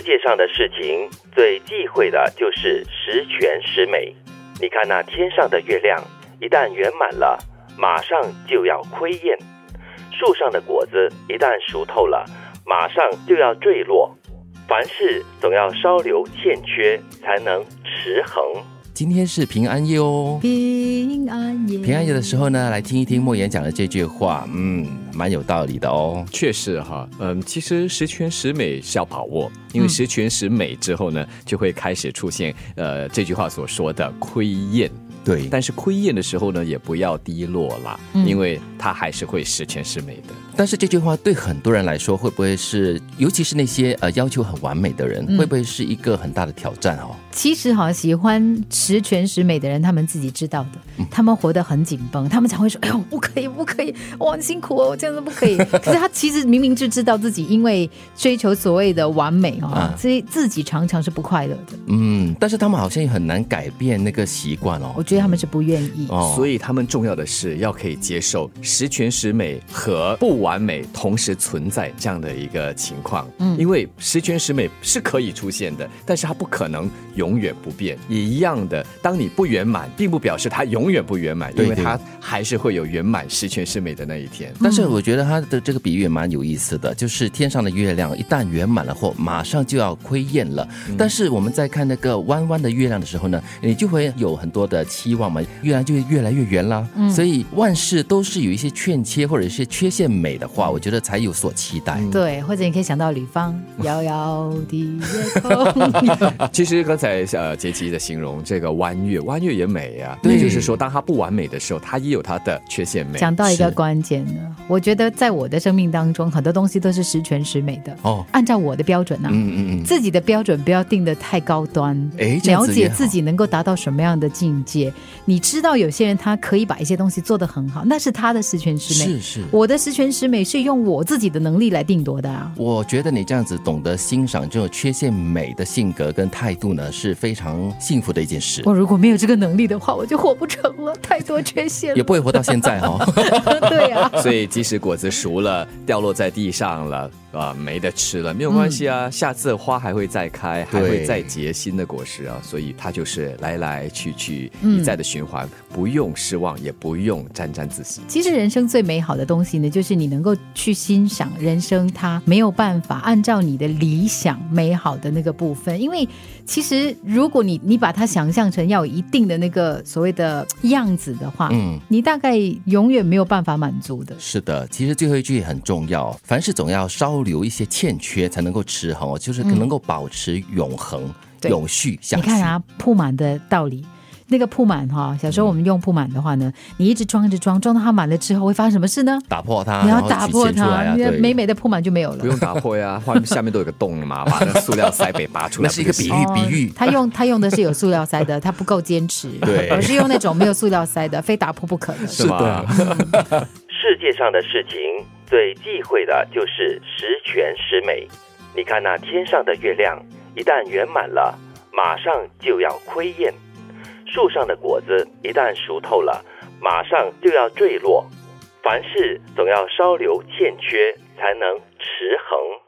世界上的事情最忌讳的就是十全十美。你看那天上的月亮，一旦圆满了，马上就要亏厌；树上的果子一旦熟透了，马上就要坠落。凡事总要稍留欠缺，才能持恒。今天是平安夜哦，平安夜。平安夜的时候呢，来听一听莫言讲的这句话，嗯，蛮有道理的哦。确实哈，嗯，其实十全十美是要把握，因为十全十美之后呢，就会开始出现呃这句话所说的亏厌。对，但是亏厌的时候呢，也不要低落啦，因为它还是会十全十美的。但是这句话对很多人来说，会不会是，尤其是那些呃要求很完美的人，会不会是一个很大的挑战哦？其实哈，喜欢十全十美的人，他们自己知道的，他们活得很紧绷，他们才会说：“哎呦，不可以，不可以，我很辛苦哦，我这样子不可以。”可是他其实明明就知道自己因为追求所谓的完美哦，所以自己常常是不快乐的。嗯，但是他们好像也很难改变那个习惯哦。我觉得他们是不愿意，所以他们重要的是要可以接受十全十美和不完。美同时存在这样的一个情况，嗯，因为十全十美是可以出现的，但是它不可能永远不变。也一样的，当你不圆满，并不表示它永远不圆满，因为它还是会有圆满十全十美的那一天。但是我觉得他的这个比喻蛮有意思的，就是天上的月亮一旦圆满了后，马上就要亏厌了。但是我们在看那个弯弯的月亮的时候呢，你就会有很多的期望嘛，越来就越来越圆啦。所以万事都是有一些欠缺或者一些缺陷美。的话，我觉得才有所期待。对，或者你可以想到吕方遥遥的夜空。其实刚才呃杰奇的形容这个弯月，弯月也美啊。对，就是说当它不完美的时候，它也有它的缺陷美。讲到一个关键呢，我觉得在我的生命当中，很多东西都是十全十美的。哦，按照我的标准呢，嗯嗯嗯，自己的标准不要定的太高端。哎，了解自己能够达到什么样的境界。你知道有些人他可以把一些东西做得很好，那是他的十全十美。是是，我的十全十。美是用我自己的能力来定夺的啊！我觉得你这样子懂得欣赏这种缺陷美的性格跟态度呢，是非常幸福的一件事。我如果没有这个能力的话，我就活不成了，太多缺陷，也不会活到现在哈。对啊，所以即使果子熟了，掉落在地上了。啊，没得吃了，没有关系啊，下次花还会再开，还会再结新的果实啊，所以它就是来来去去一再的循环，不用失望，也不用沾沾自喜。其实人生最美好的东西呢，就是你能够去欣赏人生，它没有办法按照你的理想美好的那个部分，因为其实如果你你把它想象成要有一定的那个所谓的样子的话，嗯，你大概永远没有办法满足的。是的，其实最后一句很重要，凡事总要稍。留一些欠缺才能够持恒，就是能够保持永恒、永续下去。你看啊，铺满的道理，那个铺满哈，小时候我们用铺满的话呢，你一直装一直装，装到它满了之后会发生什么事呢？打破它，你要打破它，你美美的铺满就没有了。不用打破呀，画面下面都有个洞嘛，把那 塑料塞被拔出来。那是一个比喻，比喻。他用他用的是有塑料塞的，他不够坚持，对，而是用那种没有塑料塞的，非打破不可的，是吧？世界上的事情。最忌讳的就是十全十美。你看那天上的月亮，一旦圆满了，马上就要亏厌；树上的果子一旦熟透了，马上就要坠落。凡事总要稍留欠缺，才能持恒。